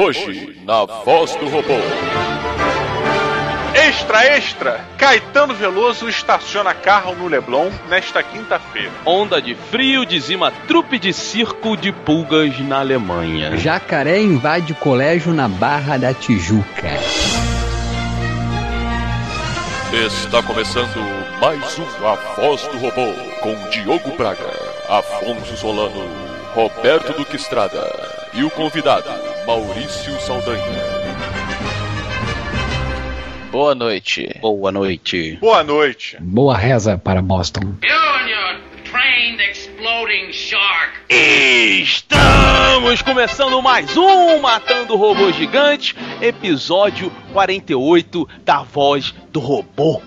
Hoje, na voz do robô. Extra, extra! Caetano Veloso estaciona carro no Leblon nesta quinta-feira. Onda de frio dizima trupe de circo de pulgas na Alemanha. Jacaré invade colégio na Barra da Tijuca. Está começando mais um A Voz do Robô, com Diogo Braga, Afonso Solano, Roberto Duque Estrada e o convidado, Maurício Saldanha. Boa noite. Boa noite. Boa noite. Boa reza para Boston. You and your trained exploding shark. Estamos começando mais um Matando Robô Gigante, episódio 48 da Voz do Robô.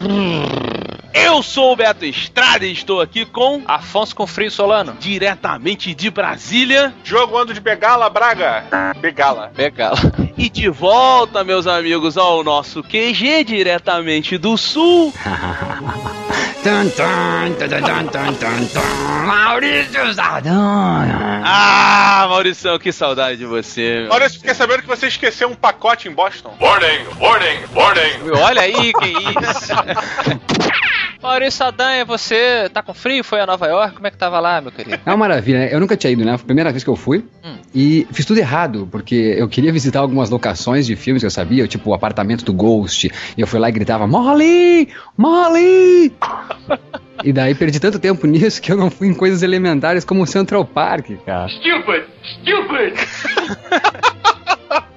Eu sou o Beto Estrada e estou aqui com, Afonso com Frio Solano. diretamente de Brasília, Jogo ando de Begala, Braga. Begala. Begala. e de volta, meus amigos, ao nosso QG, diretamente do Sul. Maurício Saldanha. Ah, Maurição, que saudade de você. Maurício, fiquei sabendo que você esqueceu um pacote em Boston. Warning, warning, warning! Olha aí, que isso. Maurício Saldanha, você tá com frio? Foi a Nova York? Como é que tava lá, meu querido? É uma maravilha, né? Eu nunca tinha ido, né? Foi a primeira vez que eu fui. Hum. E fiz tudo errado, porque eu queria visitar algumas locações de filmes que eu sabia, tipo o apartamento do Ghost. E eu fui lá e gritava: Molly! Molly! E daí perdi tanto tempo nisso que eu não fui em coisas elementares como o Central Park, cara. Stupid! Stupid!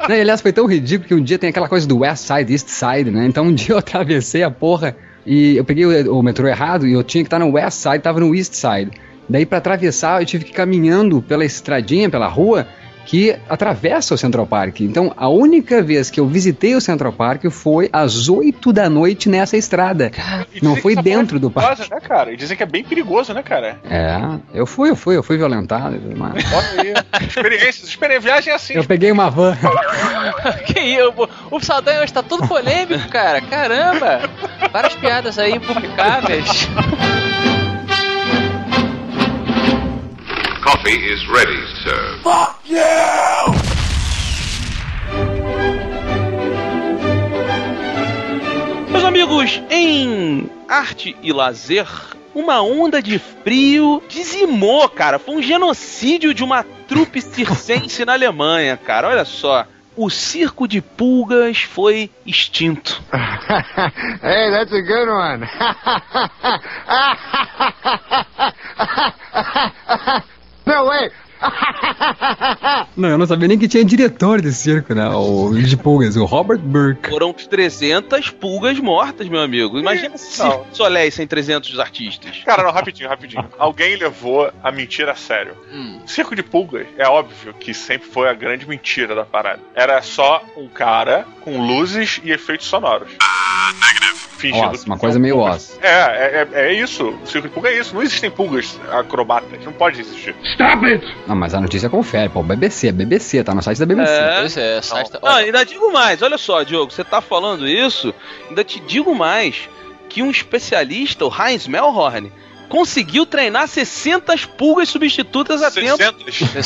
Não, e, aliás, foi tão ridículo que um dia tem aquela coisa do West Side, East Side, né? Então um dia eu atravessei a porra e eu peguei o, o metrô errado e eu tinha que estar no West Side, tava no East Side. Daí pra atravessar eu tive que ir caminhando pela estradinha, pela rua que atravessa o Central Park. Então a única vez que eu visitei o Central Park foi às 8 da noite nessa estrada. Não foi essa dentro do é parque. perigosa, né, cara? E dizem que é bem perigoso, né, cara? É, eu fui, eu fui, eu fui violentado. Mas... Olha aí. Experiências. Experi... Viagem é assim. Eu peguei uma van. que isso? O Saldanha hoje tá todo polêmico, cara. Caramba! Várias piadas aí impublicáveis. Coffee is ready, sir. Meus amigos, em arte e lazer, uma onda de frio dizimou, cara. Foi um genocídio de uma trupe circense na Alemanha, cara. Olha só. O circo de pulgas foi extinto. hey, that's a good one. no, wait. Não, eu não sabia nem que tinha diretor desse circo, né? O de pulgas, o Robert Burke. Foram 300 pulgas mortas, meu amigo. Imagina se Não. Circo de Soleil sem 300 artistas. Cara, não, rapidinho, rapidinho. Alguém levou a mentira a sério. Hum. Circo de Pulgas é óbvio que sempre foi a grande mentira da parada. Era só um cara com luzes e efeitos sonoros. Fingindo Que uma coisa meio. Oz. É, é, é, é isso. O circo de pulga é isso. Não existem pulgas acrobatas. Não pode existir. Stop it! Não, mas a notícia confere, pô, BBC, BBC, tá no site da BBC. É. Pois é, site tá- Não, olha, ainda digo mais, olha só, Diogo, você tá falando isso, ainda te digo mais, que um especialista, o Heinz Melhorn, conseguiu treinar 60 pulgas substitutas a tempo, 600.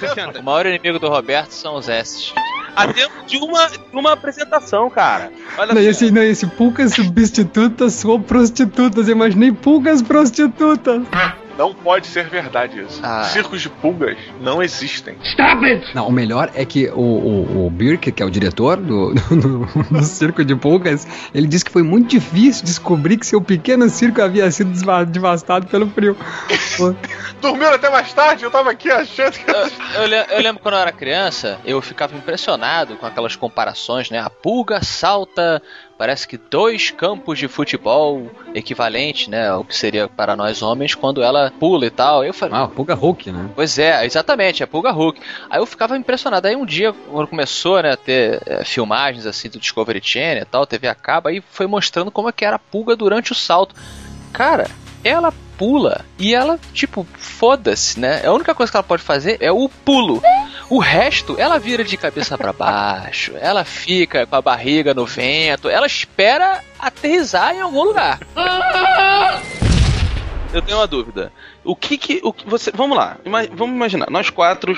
60. O maior inimigo do Roberto são os S. a tempo de uma, de uma apresentação, cara. Olha Não, esse, não, esse pulgas substitutas ou prostitutas, eu imaginei pulgas prostitutas. Não pode ser verdade isso. Ah. Circos de pulgas não existem. Stop it! Não, o melhor é que o, o, o Birk, que é o diretor do, do, do circo de pulgas, ele disse que foi muito difícil descobrir que seu pequeno circo havia sido devastado pelo frio. Dormiram até mais tarde, eu tava aqui achando que. Eu, eu eu lembro quando eu era criança, eu ficava impressionado com aquelas comparações, né? A pulga salta, parece que dois campos de futebol equivalente, né? Ao que seria para nós homens quando ela pula e tal. Eu falei, ah, pulga Hulk, né? Pois é, exatamente, é Pulga Hulk. Aí eu ficava impressionado. Aí um dia, quando começou né, a ter é, filmagens assim do Discovery Channel e tal, TV acaba, aí foi mostrando como é que era a pulga durante o salto. Cara, ela pula e ela, tipo, foda-se, né? A única coisa que ela pode fazer é o pulo. O resto, ela vira de cabeça para baixo, ela fica com a barriga no vento, ela espera aterrissar em algum lugar. Eu tenho uma dúvida. O que que. O que você, vamos lá, ima- vamos imaginar. Nós quatro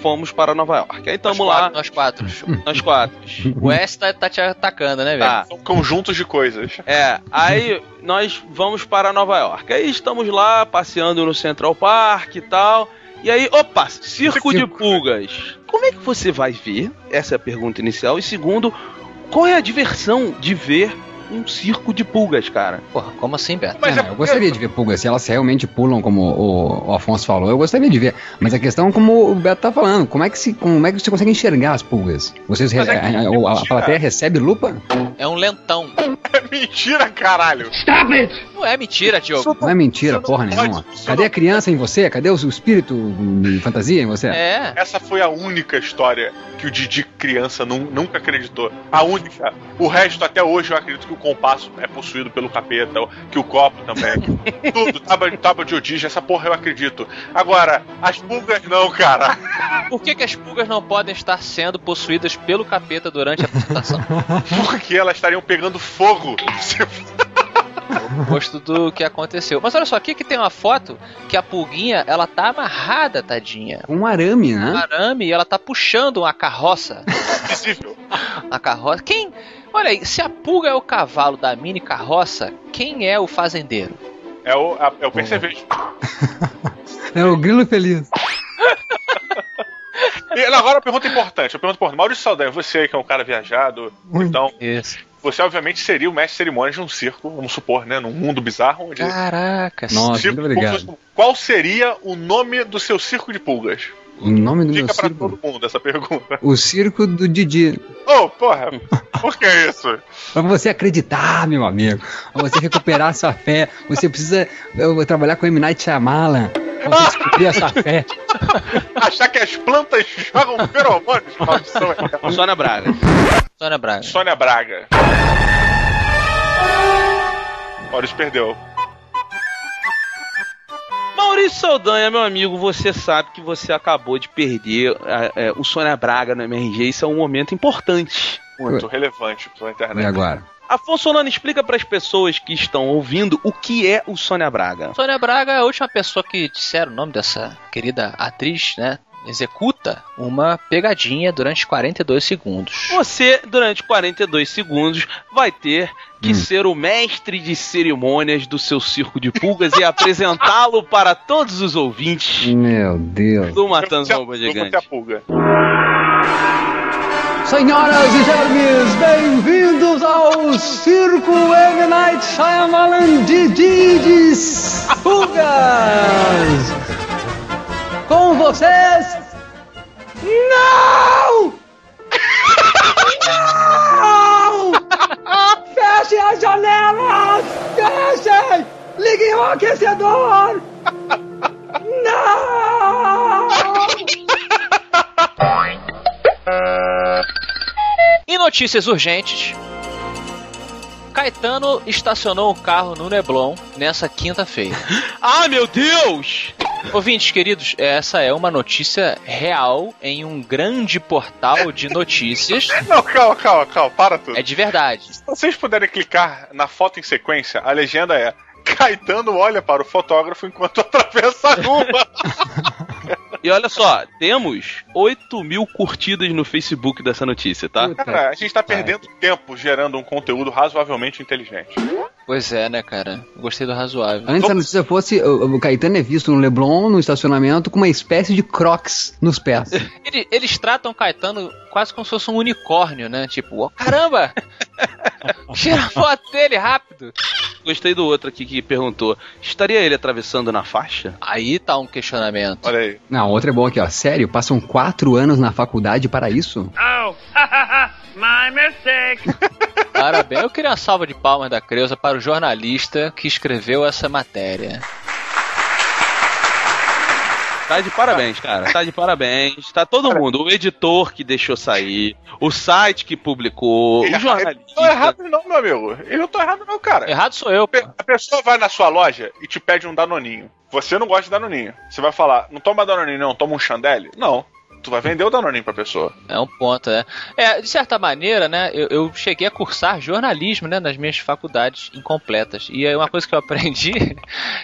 fomos para Nova York. Aí tamo lá, Nós quatro. nós quatro. O Wes tá, tá te atacando, né, velho? Tá. São conjuntos de coisas. É, aí nós vamos para Nova York. Aí estamos lá passeando no Central Park e tal. E aí, opa, circo de pulgas. Como é que você vai ver? Essa é a pergunta inicial. E segundo, qual é a diversão de ver um circo de pulgas, cara? Porra, como assim, Beto? Mas É, é eu gostaria de ver pulgas. Se elas realmente pulam, como o, o Afonso falou, eu gostaria de ver. Mas a questão é como o Beto tá falando, como é que, se, como é que você consegue enxergar as pulgas? Vocês, é a, a- a plateia recebe lupa? É um lentão. É mentira, caralho. Não é mentira, Diogo. Não é mentira, porra pode, nenhuma. Cadê não- a criança em você? Cadê o, o espírito de fantasia em você? É. Essa foi a única história que o Didi criança nun- nunca acreditou. A única. O resto, até hoje, eu acredito que o compasso é possuído pelo capeta, que o copo também. Tudo, tábua, tábua de Odija, essa porra eu acredito. Agora, as pulgas não, cara. Por que, que as pulgas não podem estar sendo possuídas pelo capeta durante a apresentação? Porque elas estariam pegando fogo. Gosto do que aconteceu. Mas olha só, aqui que tem uma foto que a pulguinha, ela tá amarrada, tadinha. Um arame, Um né? arame e ela tá puxando uma carroça. Invisível. A carroça. Quem. Olha aí, se a pulga é o cavalo da mini carroça, quem é o fazendeiro? É o, a- é o percevejo. É o grilo feliz. E agora a pergunta importante, a pergunta importante. Maurício Saldanha, você aí que é um cara viajado, então, Isso. você obviamente seria o mestre de cerimônias de um circo, vamos supor, né? Num mundo bizarro onde. Caraca. Nossa, circo muito de obrigado. Qual seria o nome do seu circo de pulgas? O nome do meu pra circo? todo mundo essa pergunta. O circo do Didi. Ô, porra, por que isso? Pra você acreditar, meu amigo. Pra você recuperar sua fé. Você precisa eu, trabalhar com o M. Night Shyamalan. Pra você descobrir essa fé. Achar que as plantas jogam feromônios? Maldição, é. Sônia Braga. Sônia Braga. Sônia Braga. Maurício perdeu. Maurício Saldanha, meu amigo, você sabe que você acabou de perder é, é, o Sônia Braga no MRG. Isso é um momento importante. Muito relevante pela E internet. agora? Afonso Solano, explica para as pessoas que estão ouvindo o que é o Sônia Braga. Sônia Braga é a última pessoa que disseram o nome dessa querida atriz, né? Executa uma pegadinha durante 42 segundos. Você, durante 42 segundos, vai ter que ser o mestre de cerimônias do seu circo de pulgas e apresentá-lo para todos os ouvintes Meu Deus. do Matando você é a Gigante. pulga. Senhoras e senhores, bem-vindos ao Circo M. Night Shyamalan Didi de Pulgas! Com vocês... as janelas! Fechem! Liguem o aquecedor! Não! Em notícias urgentes, Caetano estacionou o carro no Neblon nessa quinta-feira. Ah, meu Deus! Ouvintes queridos, essa é uma notícia real em um grande portal de notícias. Não, calma, calma, calma, para tudo. É de verdade. Se vocês puderem clicar na foto em sequência, a legenda é Caetano olha para o fotógrafo enquanto atravessa a rua. E olha só, temos 8 mil curtidas no Facebook dessa notícia, tá? Cara, a gente tá perdendo tempo gerando um conteúdo razoavelmente inteligente. Pois é, né, cara? Gostei do razoável. Antes a notícia fosse o, o Caetano é visto no Leblon, no estacionamento, com uma espécie de crocs nos pés. Ele- eles tratam Caetano quase como se fosse um unicórnio, né? Tipo, ó, caramba! Tira a foto dele rápido! Gostei do outro aqui que perguntou: estaria ele atravessando na faixa? Aí tá um questionamento. Olha aí. Não, outra é boa aqui, ó. Sério, passam quatro anos na faculdade para isso? Oh, my mistake. Parabéns. Eu queria uma salva de palmas da Creuza para o jornalista que escreveu essa matéria. Tá de parabéns, cara. Tá de parabéns. Tá todo mundo. O editor que deixou sair, o site que publicou, o ele não tá jornalista. errado não, meu amigo. Ele não tá errado não, cara. Errado sou eu, pô. A pessoa vai na sua loja e te pede um danoninho. Você não gosta de danoninho. Você vai falar, não toma danoninho não, toma um chandelle? Não. Tu vai vender o Danoninho pra pessoa. É um ponto, é. É, de certa maneira, né, eu, eu cheguei a cursar jornalismo, né, nas minhas faculdades incompletas. E aí uma coisa que eu aprendi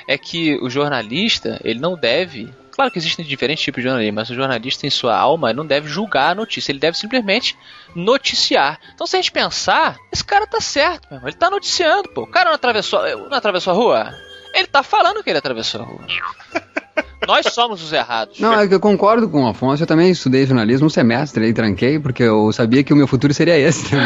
é que o jornalista, ele não deve Claro que existem diferentes tipos de jornalismo, mas o jornalista, em sua alma, não deve julgar a notícia, ele deve simplesmente noticiar. Então, se a gente pensar, esse cara tá certo, meu irmão. ele tá noticiando, pô. O cara não atravessou, não atravessou a rua? Ele tá falando que ele atravessou a rua. Nós somos os errados. Não, é que eu concordo com o Afonso. Eu também estudei jornalismo um semestre e tranquei, porque eu sabia que o meu futuro seria esse.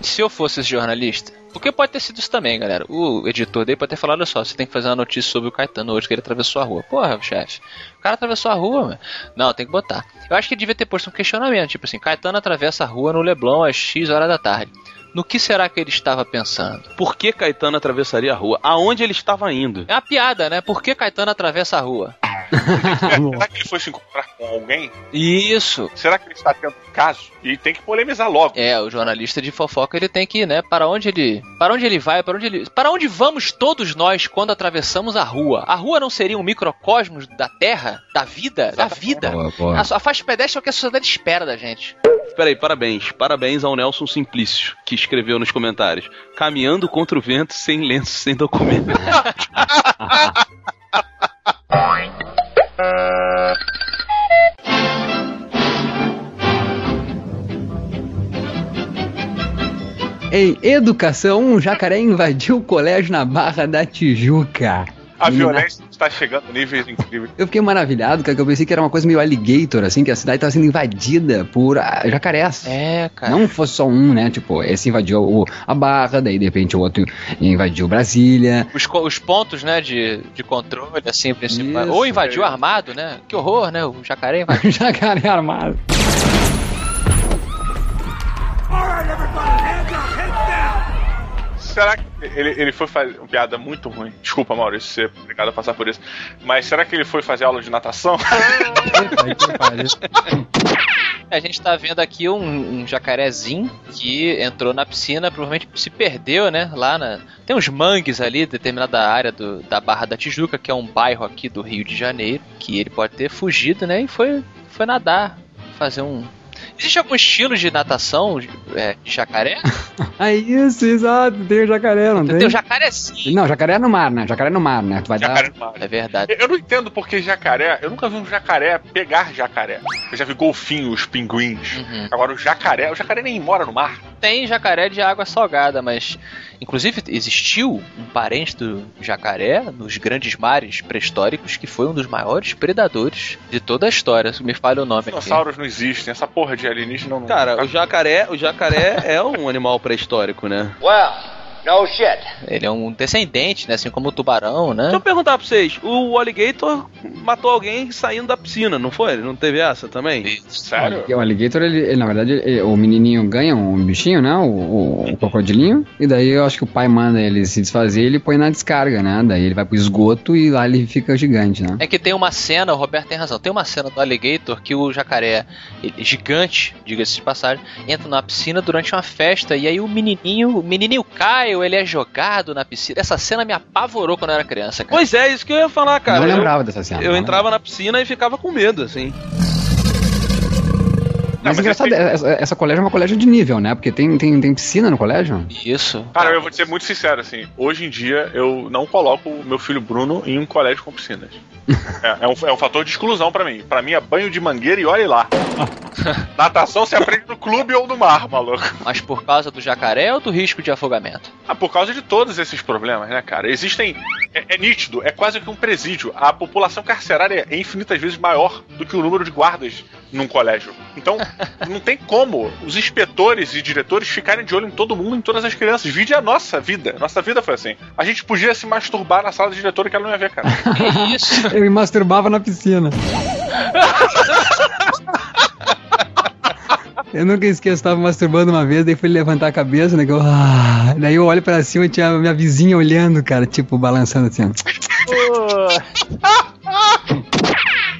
Se eu fosse esse jornalista, porque pode ter sido isso também, galera. O editor dele pode ter falado: olha só, você tem que fazer uma notícia sobre o Caetano hoje, que ele atravessou a rua. Porra, chefe, o cara atravessou a rua, mano. Não, tem que botar. Eu acho que ele devia ter posto um questionamento, tipo assim: Caetano atravessa a rua no Leblon às X horas da tarde. No que será que ele estava pensando? Por que Caetano atravessaria a rua? Aonde ele estava indo? É uma piada, né? Por que Caetano atravessa a rua? Será que ele foi se encontrar com alguém? Isso. Será que ele está tendo um caso? E tem que polemizar logo. É, o jornalista de fofoca ele tem que, né, para onde ele, para onde ele vai, para onde ele, para onde vamos todos nós quando atravessamos a rua? A rua não seria um microcosmos da Terra, da vida, da vida? Boa, boa. A, a faixa pedestre é o que a sociedade espera da gente. Peraí, parabéns. Parabéns ao Nelson Simplício, que escreveu nos comentários. Caminhando contra o vento, sem lenço, sem documento. Em educação, um jacaré invadiu o colégio na Barra da Tijuca. A Menina- violência está chegando a níveis incríveis. Eu fiquei maravilhado, cara, que eu pensei que era uma coisa meio alligator, assim, que a cidade estava sendo invadida por ah, jacarés. É, cara. Não fosse só um, né? Tipo, esse invadiu o- a Barra, daí de repente o outro invadiu Brasília. Os, os pontos, né, de, de controle, assim, principal. Isso, Ou invadiu é. armado, né? Que horror, né? O jacaré invadiu. jacaré armado. Será que ele, ele foi fazer uma piada muito ruim? Desculpa, Maurício, ser obrigado a passar por isso. Mas será que ele foi fazer aula de natação? A gente tá vendo aqui um, um jacarezinho que entrou na piscina, provavelmente se perdeu, né? Lá na. Tem uns mangues ali, determinada área do, da Barra da Tijuca, que é um bairro aqui do Rio de Janeiro, que ele pode ter fugido, né? E foi, foi nadar, fazer um. Existe algum estilo de natação é, de jacaré? É isso, exato, tem o jacaré, não tem? Tem o jacarezinho. Não, jacaré é no mar, né? Jacaré é no mar, né? Tu vai Jacaré dar... no mar. É verdade. Eu não entendo porque jacaré. Eu nunca vi um jacaré pegar jacaré. Eu já vi golfinhos, pinguins. Uhum. Agora o jacaré. O jacaré nem mora no mar. Tem jacaré de água salgada, mas inclusive existiu um parente do jacaré nos grandes mares pré-históricos que foi um dos maiores predadores de toda a história. Me falha o nome aqui. Dinossauros não existem. Essa porra de alienígena não. Cara, o jacaré, o jacaré é um animal pré-histórico, né? Well, no shit. Ele é um descendente, né? Assim como o tubarão, né? Deixa eu perguntar pra vocês, o Alligator matou alguém saindo da piscina, não foi? Ele não teve essa também? Sério? O alligator, ele, ele, na verdade, ele- o menininho ganha um bichinho, né? O, o- o crocodilinho. E daí eu acho que o pai manda ele se desfazer e ele põe na descarga, né? Daí ele vai pro esgoto e lá ele fica gigante, né? É que tem uma cena, o Roberto tem razão, tem uma cena do Alligator que o jacaré, ele- gigante, diga-se de passagem, entra na piscina durante uma festa e aí o menininho, o menininho cai ou ele é jogado na piscina. Essa cena me apavorou quando eu era criança, cara. Pois é, isso que eu ia falar, cara. não Eu- lembrava dessa cena. Eu, não entrava na piscina e ficava com medo, assim. Mas, mas engraçado, esse- essa, essa colégio é uma colégio de nível, né? Porque tem, tem, tem piscina no colégio. Isso. Cara, eu vou te ser muito sincero, assim, hoje em dia eu não coloco o meu filho Bruno em um colégio com piscinas. É, é um, é um fator de exclusão pra mim. Pra mim é banho de mangueira e olhe lá. Natação se aprende no clube ou no mar, maluco. Mas por causa do jacaré ou do risco de afogamento? Ah, por causa de todos esses problemas, né, cara? Existem. É, é nítido, é quase que um presídio. A população carcerária é infinitas vezes maior do que o número de guardas num colégio. Então, não tem como os inspetores e diretores ficarem de olho em todo mundo, em todas as crianças. Vide a nossa vida. Nossa vida foi assim. A gente podia se masturbar na sala de diretora que ela não ia ver, cara. Que isso? Eu me masturbava na piscina. Eu nunca esqueço, eu tava masturbando uma vez, daí fui levantar a cabeça, né? que eu, ah, daí eu olho pra cima e tinha a minha vizinha olhando, cara, tipo, balançando assim.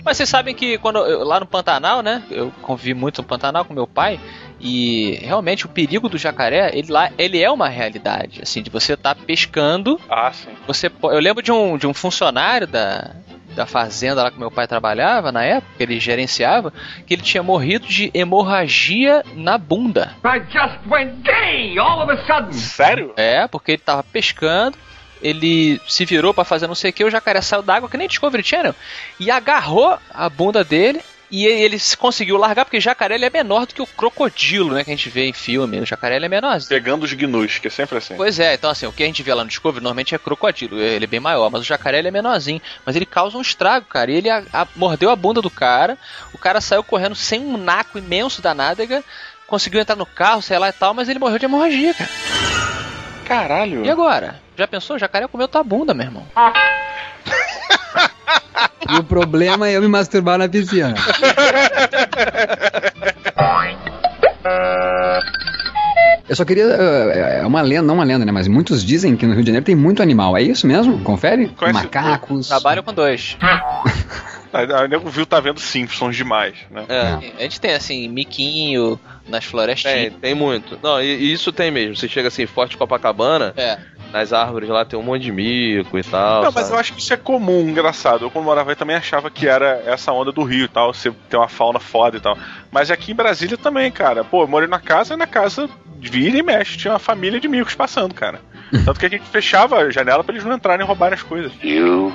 Mas vocês sabem que quando eu- lá no Pantanal, né? Eu convivi muito no Pantanal com meu pai e realmente o perigo do jacaré, ele lá, ele é uma realidade, assim, de você estar pescando, Ah, sim. você eu lembro de um, de um funcionário da da fazenda lá que meu pai trabalhava na época, que ele gerenciava, que ele tinha morrido de hemorragia na bunda. I just went gay all of a sudden. Sério? É, porque ele tava pescando, ele se virou pra fazer não sei o que, o jacaré saiu d'água, que nem Discovery Channel, e agarrou a bunda dele. E ele se conseguiu largar, porque jacaré ele é menor do que o crocodilo, né? Que a gente vê em filme. O jacaré ele é menorzinho. Pegando os gnus, que é sempre assim. Pois é, então assim, o que a gente vê lá no Discovery normalmente é crocodilo, ele é bem maior, mas o jacaré ele é menorzinho. Mas ele causa um estrago, cara. E ele a- a- mordeu a bunda do cara, o cara saiu correndo sem um naco imenso da nádega, conseguiu entrar no carro, sei lá e tal, mas ele morreu de hemorragia, cara. Caralho. E agora? Já pensou? O jacaré comeu tua bunda, meu irmão. E o problema é eu me masturbar na piscina. Eu só queria. eh, É uma lenda, não uma lenda, né? Mas muitos dizem que no Rio de Janeiro tem muito animal. É isso mesmo? Confere? Conhece- Macacos. Trabalho com dois. A, a nego viu tá vendo Simpsons demais, né? É. A gente tem assim, miquinho nas Tem, florestinhas. tem muito. Não, e, e isso tem mesmo. Você chega assim, Forte Copacabana, É. nas árvores lá tem um monte de mico e tal. Não, mas sabe? eu acho que isso é comum, engraçado. Eu, quando morava aí, também achava que era essa onda do Rio e tal, você tem uma fauna foda e tal. Mas aqui em Brasília também, cara. Pô, eu morei na casa e na casa vira e mexe, tinha uma família de micos passando, cara. Tanto que a gente fechava a janela pra eles não entrarem e roubarem as coisas. You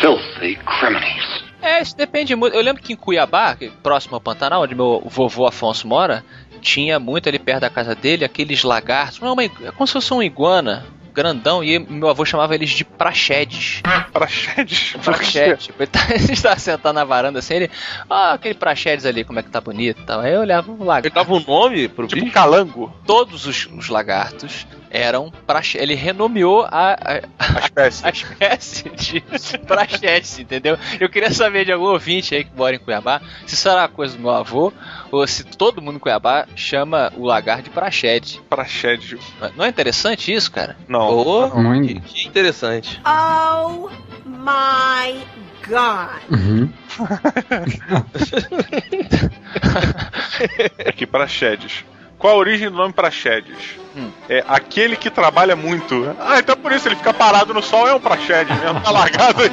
filthy criminals. É, isso depende muito. Eu lembro que em Cuiabá, que- próximo ao Pantanal, onde meu vovô Afonso mora, tinha muito ali perto da casa dele aqueles lagartos. Não, é uma, é como se fosse um iguana grandão e meu avô chamava eles de praxedes. Praxedes. Praxedes. Ele, tá, ele estava sentado na varanda assim, ele. Ah, aquele praxedes ali, como é que tá bonito e tal. Aí eu olhava o Ele lagarto. dava um nome pro Tipo bicho? calango, Todos os, os lagartos eram praxedes. Ele renomeou a, a, a espécie. a espécie de praxedes, entendeu? Eu queria saber de algum ouvinte aí que mora em Cuiabá, se isso era uma coisa do meu avô, ou se todo mundo em Cuiabá chama o lagarto de praxedes. Praxedes. Não é interessante isso, cara? Não. Ô, Muito. que, que interessante. Oh my god. Uhum. Aqui, Praxedes. Qual a origem do nome Praxedes? Hum. É aquele que trabalha muito. Ah, então por isso ele fica parado no sol é um Praxedes mesmo, tá largado aí.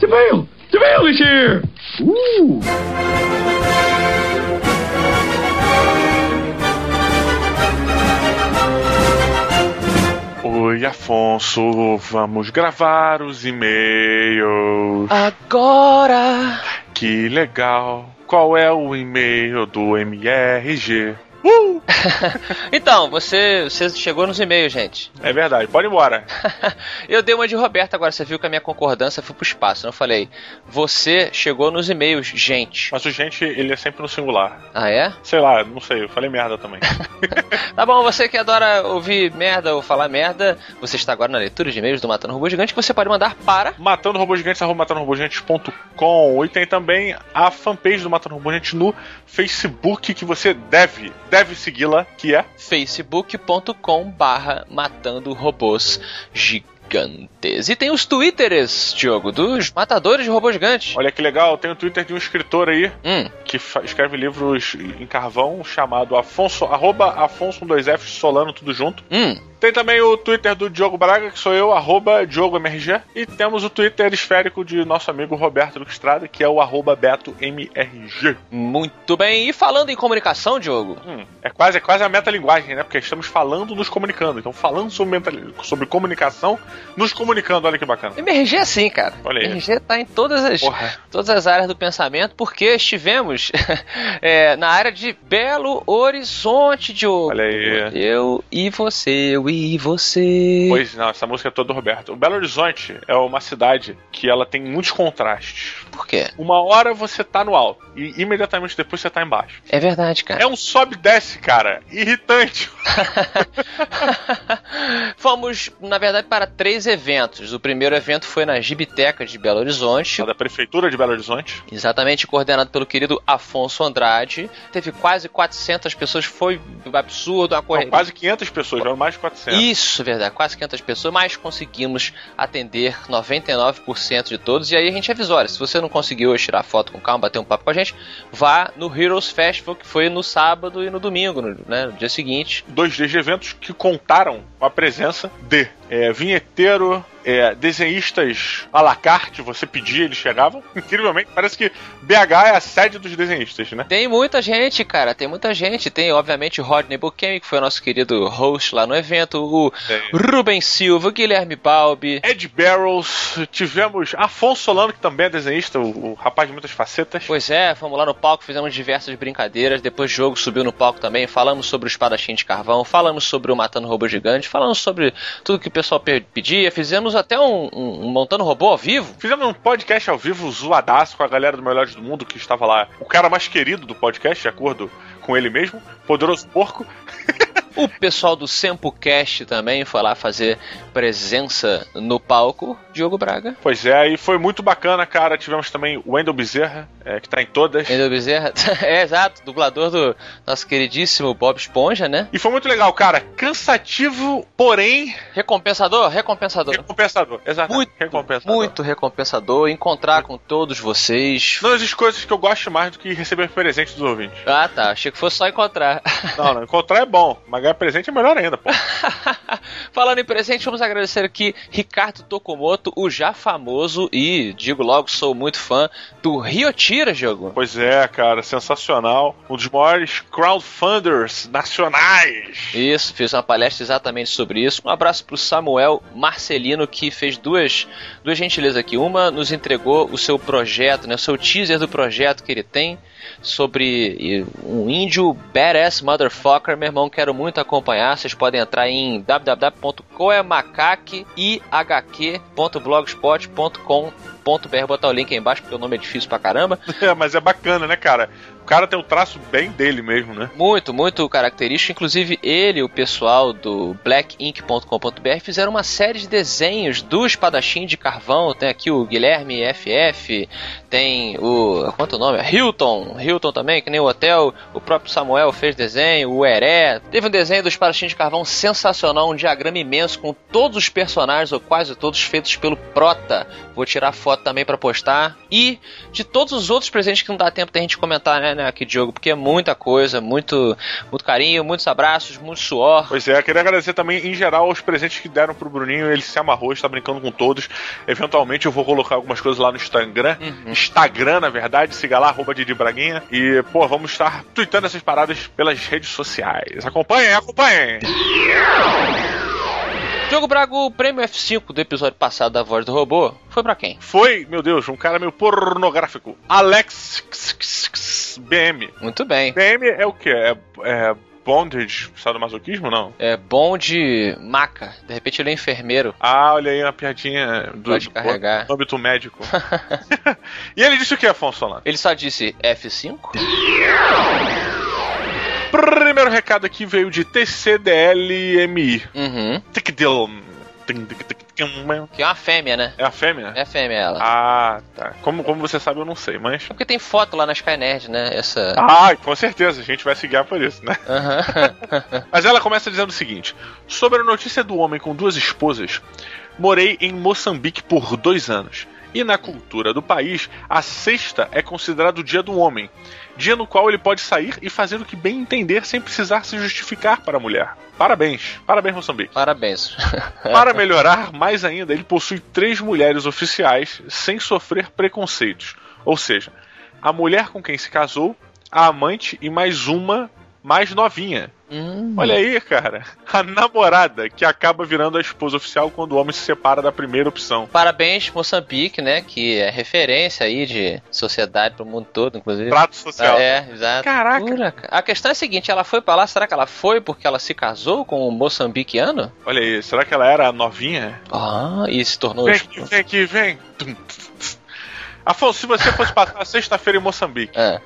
Jamil! Jamil is here! Afonso, vamos gravar os e-mails. Agora! Que legal. Qual é o e-mail do MRG? Então, você, você chegou nos e-mails, gente. É verdade, pode ir embora. Eu dei uma de Roberto agora, você viu que a minha concordância foi pro espaço. Eu falei, você chegou nos e-mails, gente. Mas o gente, ele é sempre no singular. Ah, é? Sei lá, não sei, eu falei merda também. Tá bom, você que adora ouvir merda ou falar merda, você está agora na leitura de e-mails do Matando Robô Gigante, que você pode mandar para. Matando Robô Gigantes, arroba matandorobogigantes.com e tem também a fanpage do Matando Robô Gigantes no Facebook que você deve, deve segui-la, que é facebook.com barra matando robôs gigantes. E tem os twitters, Diogo, dos matadores de robôs gigantes. Olha que legal, tem o Twitter de um escritor aí Hum, que escreve livros em carvão chamado Afonso, arroba Afonso com dois Fs Solano, tudo junto. hum. Tem também o Twitter do Diogo Braga, que sou eu, arroba DiogoMRG. E temos o Twitter esférico de nosso amigo Roberto Luque Estrada, que é o arroba BetoMRG. Muito bem. E falando em comunicação, Diogo, Hum, é quase, é quase a metalinguagem, né? Porque estamos falando nos comunicando. Então, falando sobre, sobre comunicação, nos comunicando. Olha que bacana. MRG é assim, cara. Olha aí. MRG tá em todas as, Porra. todas as áreas do pensamento, porque estivemos é, na área de Belo Horizonte, Diogo. Olha aí. Eu e você, eu e você. Pois não, essa música é toda do Roberto. O Belo Horizonte é uma cidade que ela tem muitos contrastes. Por quê? Uma hora você tá no alto e imediatamente depois você tá embaixo. É verdade, cara. É um sobe e desce, cara. Irritante. Fomos, na verdade, para três eventos. O primeiro evento foi na Gibiteca de Belo Horizonte. Da Prefeitura de Belo Horizonte. Exatamente, coordenado pelo querido Afonso Andrade. Teve quase 400 pessoas, foi absurdo, uma Não, corrida. quase 500 pessoas, mais de 400. 400. Isso, verdade, quase 500 pessoas, mas conseguimos atender 99% de todos. E aí a gente avisou: olha, se você não conseguiu hoje tirar foto com calma, bater um papo com a gente, vá no Heroes Festival, que foi no sábado e no domingo, no, né, no dia seguinte. Dois dias de eventos que contaram com a presença de é, vinheteiro, é, desenhistas à la carte, você pedia, eles chegavam. Incrivelmente, parece que BH é a sede dos desenhistas, né? Tem muita gente, cara, tem muita gente. Tem, obviamente, o Rodney Buchanan, que foi o nosso querido host lá no evento, o Rubem Silva, Guilherme Balbi. Ed Barrows, tivemos Afonso Solano, que também é desenhista, o, o rapaz de muitas facetas. Pois é, fomos lá no palco, fizemos diversas brincadeiras. Depois o jogo subiu no palco também. Falamos sobre o espadachim de carvão, falamos sobre o Matando Robô Gigante, falamos sobre tudo que o pessoal pe- pedia. Fizemos até um, um- um Montando Robô ao vivo. Fizemos um podcast ao vivo zoadaço com a galera do Melhores do Mundo que estava lá. O cara mais querido do podcast, de acordo com ele mesmo, Poderoso Porco. O pessoal do SempoCast também foi lá fazer presença no palco. Diogo Braga. Pois é, e foi muito bacana, cara. Tivemos também o Wendel Bezerra, é, que tá em todas. Wendel Bezerra. é, exato, dublador do nosso queridíssimo Bob Esponja, né? E foi muito legal, cara. Cansativo, porém. Recompensador? Recompensador. Recompensador, exato. Muito, recompensador. muito recompensador encontrar com todos vocês. Não existe coisas que eu gosto mais do que receber presente dos ouvintes. Ah, tá. Achei que fosse só encontrar. Não, não, encontrar é bom, mas ganhar presente é melhor ainda, pô. Falando em presente, vamos agradecer aqui Ricardo Tokomoto, o já famoso e, digo logo, sou muito fã do Riotira, jogo. Pois é, cara, sensacional. Um dos maiores crowdfunders nacionais. Isso, fiz uma palestra exatamente sobre isso. Um abraço pro Samuel Marcelino, que fez duas, duas gentilezas aqui. Uma nos entregou o seu projeto, né, o seu teaser do projeto que ele tem sobre um índio badass motherfucker. Meu irmão, quero muito acompanhar. Vocês podem entrar em www.coemacaque.blogspot.com.br botar o link aí embaixo porque o nome é difícil pra caramba. É, mas é bacana, né, cara? O cara tem um traço bem dele mesmo, né? Muito, muito característico. Inclusive, ele e o pessoal do blackink.com.br fizeram uma série de desenhos do espadachim de carvão. Tem aqui o Guilherme FF, tem o. Quanto é o nome? Hilton. Hilton também, que nem o hotel. O próprio Samuel fez desenho, o Heré. Teve um desenho do espadachim de carvão sensacional, um diagrama imenso com todos os personagens, ou quase todos, feitos pelo Prota. Vou tirar foto também para postar. E de todos os outros presentes que não dá tempo da gente comentar, né, né, aqui, Diogo, porque é muita coisa, muito, muito carinho, muitos abraços, muito suor. Pois é, queria agradecer também, em geral, os presentes que deram pro Bruninho. Ele se amarrou, está brincando com todos. Eventualmente eu vou colocar algumas coisas lá no Instagram. Instagram, na verdade, siga lá, arroba Didi Braguinha. E, pô, vamos estar tweetando essas paradas pelas redes sociais. Acompanhem, acompanhem! Diogo Brago, o prêmio F5 do episódio passado da Voz do Robô foi pra quem? Foi, meu Deus, um cara meio pornográfico. Alex BM. Muito bem. BM é o quê? É, é bondage, sadomasoquismo, não? É bom de maca. De repente ele é enfermeiro. Ah, olha aí uma piadinha do, Pode do carregar. no âmbito médico. e ele disse o que, Afonso Solano? Ele só disse F5? Primeiro recado aqui veio de TCDLMI. Uhum. Ticdil. Que é uma fêmea, né? É a fêmea? É fêmea ela. Ah, tá. Como, como você sabe, eu não sei, mas. Porque tem foto lá na Skynerd, né? Essa. Ah, com certeza, a gente vai se guiar por isso, né? Aham. Mas ela começa dizendo o seguinte: Sobre a notícia do homem com duas esposas, morei em Moçambique por dois anos. E na cultura do país, a sexta é considerado o dia do homem, dia no qual ele pode sair e fazer o que bem entender sem precisar se justificar para a mulher. Parabéns, parabéns, Moçambique. Parabéns. Para melhorar mais ainda, ele possui três mulheres oficiais sem sofrer preconceitos. Ou seja, a mulher com quem se casou, a amante e mais uma mais novinha. Hum. Olha aí, cara. A namorada que acaba virando a esposa oficial quando o homem se separa da primeira opção. Parabéns, Moçambique, né? Que é referência aí de sociedade pro mundo todo, inclusive. Prato social. Ah, É, exato. Caraca. Pura, a questão é a seguinte: ela foi pra lá, será que ela foi porque ela se casou com um moçambiquiano? Olha aí, será que ela era novinha? Ah, e se tornou. Vem aqui, vem aqui, vem. Afonso, se você fosse passar sexta-feira em Moçambique, É,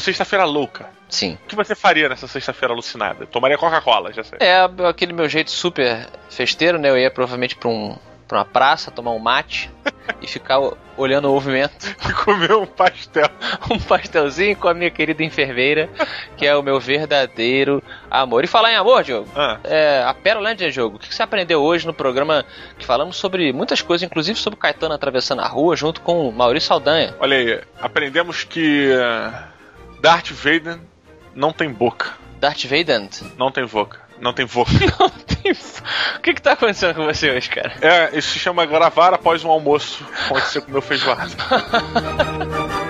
sexta-feira louca, sim. o que você faria nessa sexta-feira alucinada? Tomaria Coca-Cola, já sei. É aquele meu jeito super festeiro, né? Eu ia provavelmente pra, um, pra uma praça tomar um mate. e ficar o- olhando o movimento. E comer um pastel. um pastelzinho com a minha querida enfermeira, que é o meu verdadeiro amor. E falar em amor, Diogo, Ah, é, a Perolândia Jogo, o que você aprendeu hoje no programa que falamos sobre muitas coisas, inclusive sobre Caetano atravessando a rua junto com o Maurício Saldanha? olha aí, aprendemos que eh, Darth Vader não tem boca. Darth Vader. Não tem boca. Não tem boca. Não tem- O que que tá acontecendo com você hoje, cara? É, isso se chama gravar após um almoço, onde você comeu feijoada.